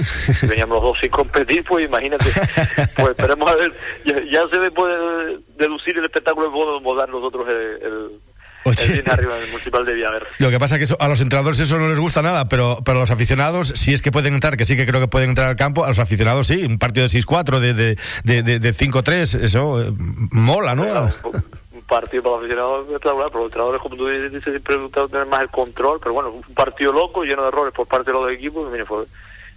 Veníamos los dos sin competir, pues imagínate. Pues esperemos a ver, ya, ya se ve, puede deducir el espectáculo que podemos dar nosotros el, el, bien arriba del Municipal de Villaverde. Lo que pasa es que eso- a los entrenadores eso no les gusta nada, pero, pero a los aficionados, si es que pueden entrar, que sí que creo que pueden entrar al campo, a los aficionados sí, un partido de 6-4, de, de, de, de, de 5-3, eso eh, mola, ¿no? Partido para los aficionados espectacular, pero los entrenadores, como tú dices, siempre gustaron tener más el control, pero bueno, un partido loco, lleno de errores por parte de los equipos, mire, fue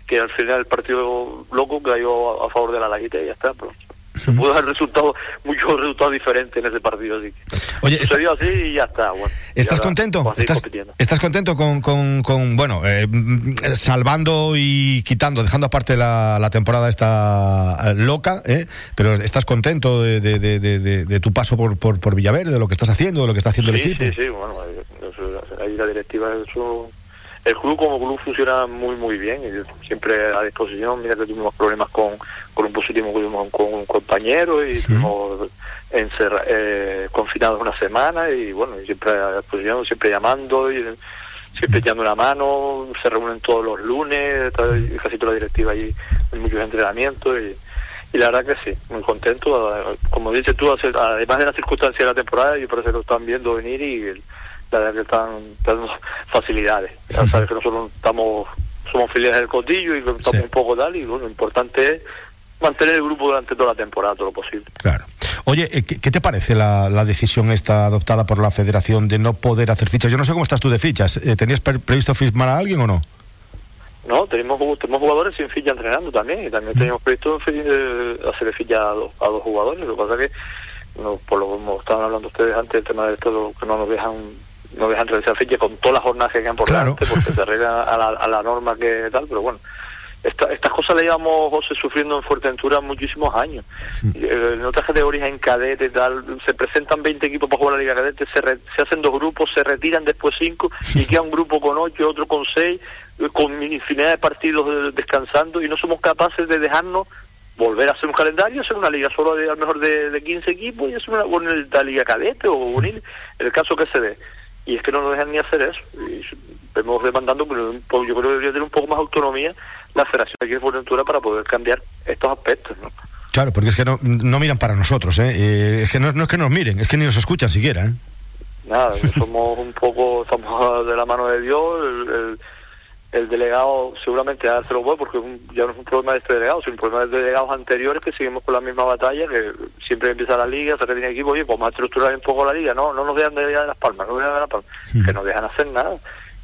que al final el partido loco cayó a, a favor de la laguita y ya está, pero se pudo dar resultados, muchos resultados diferentes en ese partido, así Oye, sucedió así y ya está, bueno. ¿Estás contento? ¿Estás, contento con, con, con, bueno, eh, mm, salvando y quitando, dejando aparte la, la temporada esta eh, loca, ¿eh? pero estás contento de, de, de, de- de- de tu paso por, por, por Villaverde, de lo que estás haciendo, de lo que está haciendo el equipo? Sí, sí, bueno, eh, ahí la directiva, eso, el club como club funciona muy, muy bien, siempre a disposición, mira que tuvimos problemas con, con un positivo tuvimos con un compañero y estuvimos encerra- eh, confinados una semana y bueno, siempre a disposición, siempre llamando y siempre echando una mano, se reúnen todos los lunes, casi toda la directiva ahí en muchos entrenamientos y, y la verdad que sí, muy contento. Como dices tú, además de las circunstancias de la temporada, y parece que lo están viendo venir y la verdad que están dando facilidades. Ya sabes que nosotros estamos somos filiales del Cotillo y que estamos un poco tal, y bueno, lo importante es mantener el grupo durante toda la temporada, todo lo posible. Claro. Oye, eh, ¿qué, te parece la, la decisión esta adoptada por la federación de no poder hacer fichas? Yo no sé cómo estás tú de fichas. Eh, ¿Tenías pre- previsto firmar a alguien o no? No, tenemos, tenemos jugadores sin ficha entrenando también y también teníamos previsto eh, hacer ficha a dos, a dos jugadores. Lo que pasa es que, no, por lo como estaban hablando ustedes antes, el tema de esto, que no nos dejan no dejan realizar ficha con todas las jornadas que quedan por Claro. delante porque se arregla a la, a la norma que tal, pero bueno. Esta, estas cosas le llevamos, José, sufriendo en Fuerteventura muchísimos años. Y, eh, En otras categorías, en cadete tal, se presentan 20 equipos para jugar la Liga Cadete, se, re- se hacen dos grupos, se retiran después cinco, y queda un grupo con ocho, otro con seis, eh, con infinidad de partidos descansando, y no somos capaces de dejarnos volver a hacer un calendario, hacer una liga solo de, a lo mejor de, de 15 equipos y hacer una, una, la liga cadete o unir, el caso que se dé. Y es que no nos dejan ni hacer eso. Y vemos demandando, pero yo creo que debería tener un poco más autonomía la Federación de Fuerteventura para poder cambiar estos aspectos, ¿no? Claro, porque es que no, no miran para nosotros, ¿eh? Eh, es que no, no es que nos miren, es que ni nos escuchan siquiera, ¿eh? Nada, somos un poco, estamos de la mano de Dios, el, el, el delegado seguramente a dárselo bueno porque un- ya no es un problema de este delegado, sino un problema de delegados anteriores que seguimos con la misma batalla, que siempre empieza la liga, se retiene equipo, oye, vamos a estructurar un poco la liga, no, no nos dejan de, de las palmas, no nos dejan de las palmas, que no dejan hacer nada,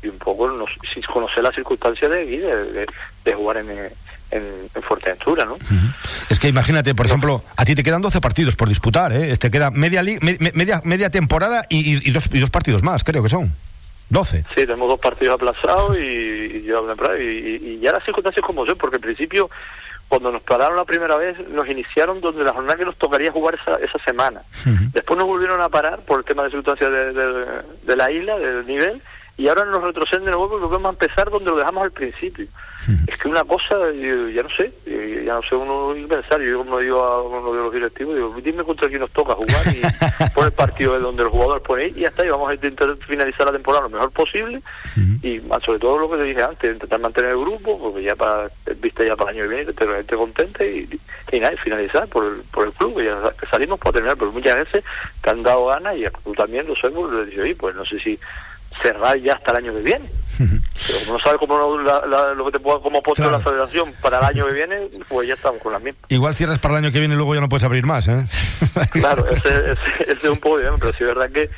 y un poco nos, sin conocer las circunstancias de aquí, de, de, de jugar en, en, en Fuerteventura, ¿no? Es que imagínate, por ejemplo, a ti te quedan 12 partidos por disputar, ¿eh? Este queda media, li- me- me- media, media temporada y, y- y dos, y dos partidos más, creo que son. 12. Sí, tenemos dos partidos aplazados y, y, yo- y, y- ya las circunstancias como son, porque al principio, cuando nos pararon la primera vez, nos iniciaron donde la jornada que nos tocaría jugar esa, esa semana. Después nos volvieron a parar por el tema de circunstancias de, de, de la isla, del nivel, y ahora nos retroceden de nuevo porque vamos a empezar donde lo dejamos al principio. Es que una cosa, yo ya no sé, yo ya no sé uno y pensar, yo como digo a uno de los directivos, digo, dime contra quién nos toca jugar y pon el partido de donde el jugador pone y ya está, y vamos a intentar finalizar la temporada lo mejor posible y sobre todo lo que te dije antes, intentar mantener el grupo, porque ya para, viste ya para el año que viene, que te esté contente y, y nada, y finalizar por el, por el club, que ya salimos para terminar, pero muchas veces te han dado ganas y club también lo sabemos, le oye, pues no sé si cerrar ya hasta el año que viene. Pero como no sabes cómo la- la- lo que te cómo ha puesto la federación para el año que viene, pues ya estamos con la misma. Igual cierras para el año que viene y luego ya no puedes abrir más, ¿eh? Claro, ese, ese, ese es un poco bien, pero sí es verdad que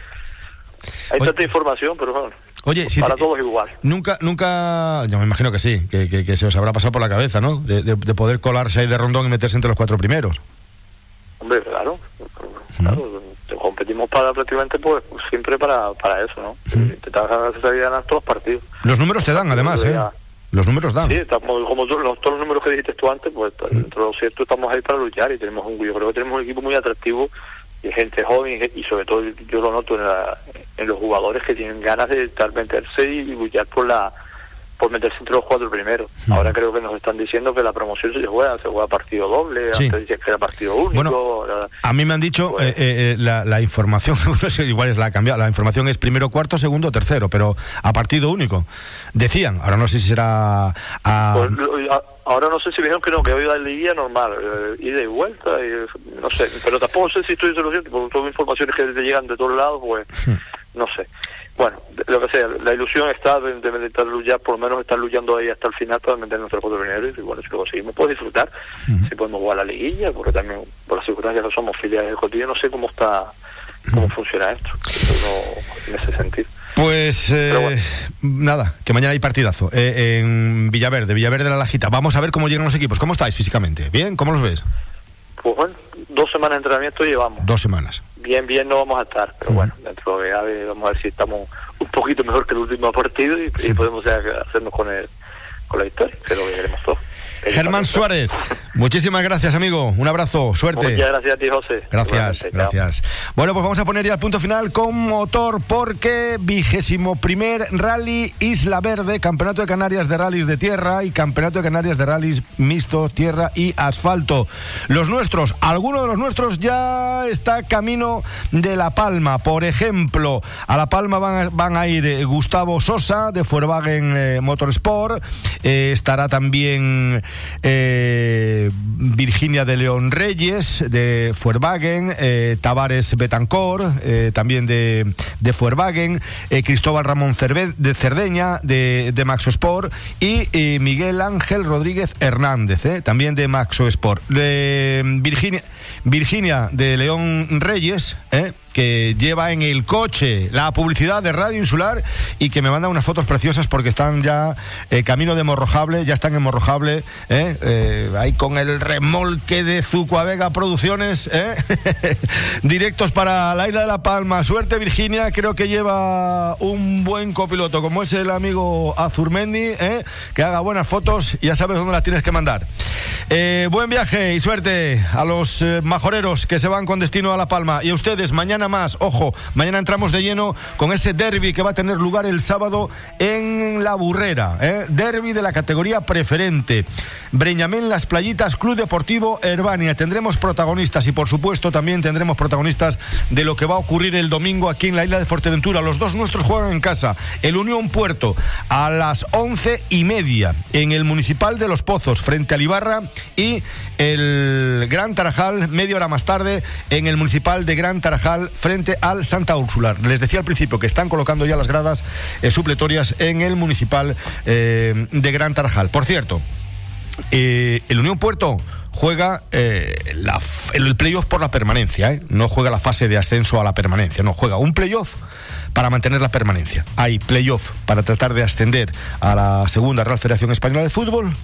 hay tanta información, pero bueno. Oye, si para te- todos igual. Nunca, nunca, yo me imagino que sí, que, que- que se os habrá pasado por la cabeza, ¿no? De, de- de poder colarse ahí de rondón y meterse entre los cuatro primeros. Hombre, claro, claro, competimos para prácticamente pues siempre para, para eso, ¿no? Intentar salir ganar todos los partidos. Los números te dan, además, ¿eh? Los números dan. Sí, estamos, como tú- los, todos los números que dijiste tú antes, pues dentro de lo cierto estamos ahí para luchar y tenemos un, yo creo que tenemos un equipo muy atractivo y gente joven y sobre todo yo lo noto en, la- en los jugadores que tienen ganas de estar meterse y, luchar por la por meterse entre los cuatro primeros. Ahora creo que nos están diciendo que la promoción se juega, se juega partido doble, Sí. antes decían que era partido único. ahora- A mí me han dicho Pues eh, eh, eh, la, la información, no sé, igual es la ha cambiado, la información es primero, cuarto, segundo, tercero, pero a partido único. Decían, ahora no sé si será a... Pues, lo- a- ahora no sé si dijeron que no, que hoy la liguilla normal, eh, ida y vuelta, y, no sé, pero tampoco sé si estoy solución, porque son informaciones que te llegan de todos lados, pues no sé. Bueno, lo que sea, la ilusión está de, de intentar luchar, por lo menos estar luchando ahí hasta el final para meter nuestro cuatro primeros y bueno, si lo conseguimos, pues disfrutar, si podemos jugar la liguilla, porque también por las circunstancias que somos filiales del cotillo, no sé cómo está, cómo funciona esto, no, en ese sentido. Pues eh, nada, que mañana hay partidazo eh, en Villaverde, Villaverde de la Lajita. Vamos a ver cómo llegan los equipos. ¿Cómo estáis físicamente? ¿Bien? ¿Cómo los ves? Pues bueno, dos semanas de entrenamiento llevamos. Dos semanas. Bien, bien no vamos a estar, pero bueno, dentro de AVE vamos a ver si estamos un poquito mejor que el último partido y, y podemos hacernos con el, con la victoria, que lo veremos todo. Germán Suárez, muchísimas gracias, amigo. Un abrazo, suerte. Muchas gracias a ti, José. Gracias, Igualmente, chao. gracias. Bueno, pues vamos a poner ya el punto final con motor porque vigésimo primer Rally Isla Verde, Campeonato de Canarias de Rallys de Tierra y Campeonato de Canarias de Rallys Mixto, Tierra y Asfalto. Los nuestros, alguno de los nuestros ya está camino de La Palma. Por ejemplo, a La Palma van a, van a ir eh, Gustavo Sosa de Volkswagen eh, Motorsport, eh, estará también eh, Virginia de León Reyes de Volkswagen, eh, Tavares Betancor, eh, también de, de Volkswagen, eh, Cristóbal Ramón Cerve- de Cerdeña de, de Maxo Sport y Miguel Ángel Rodríguez Hernández, también de Maxo Sport. De Virginia, Virginia de León Reyes, eh, que lleva en el coche la publicidad de Radio Insular y que me manda unas fotos preciosas porque están ya eh, camino de Morrojable, ya están en Morrojable, ¿eh? Eh, ahí con el remolque de Zucuavega Producciones, directos para la isla de La Palma. Suerte Virginia, creo que lleva un buen copiloto como es el amigo Azurmendi, que haga buenas fotos y ya sabes dónde las tienes que mandar. Buen viaje y suerte a los majoreros que se van con destino a La Palma y a ustedes mañana más. Ojo, mañana entramos de lleno con ese derby que va a tener lugar el sábado en La Burrera. ¿eh? Derby de la categoría preferente. Breñamén Las Playitas, Club Deportivo Herbania. Tendremos protagonistas y por supuesto también tendremos protagonistas de lo que va a ocurrir el domingo aquí en la isla de Fuerteventura. Los dos nuestros juegan en casa. El Unión Puerto a las once y media en el Municipal de Los Pozos frente al Ibarra y el Gran Tarajal media hora más tarde en el Municipal de Gran Tarajal frente al Santa Úrsula. Les decía al principio que están colocando ya las gradas eh, supletorias en el Municipal eh, de Gran Tarajal. Por cierto, eh, el Unión Puerto juega eh, la el playoff por la permanencia, no juega la fase de ascenso a la permanencia, no, juega un playoff para mantener la permanencia. Hay playoff para tratar de ascender a la segunda Real Federación Española de Fútbol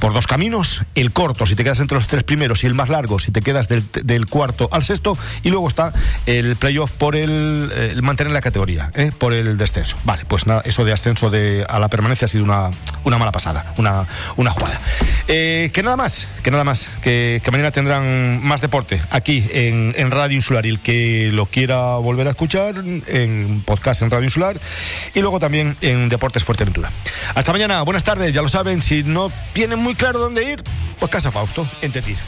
por dos caminos, el corto si te quedas entre los tres primeros y el más largo si te quedas del, del cuarto al sexto y luego está el playoff por el, eh, mantener la categoría, ¿eh? por el descenso. Vale, pues nada, eso de ascenso de, a la permanencia ha sido una, mala pasada, una, una jugada. Eh, que nada más, que nada más, que, mañana tendrán más deporte aquí en Radio Insular y el que lo quiera volver a escuchar podcast en Radio Insular y luego también en Deportes Fuerteventura. Hasta mañana, buenas tardes, ya lo saben, si no tienen muy claro dónde ir, pues Casa Fausto, en Tetir.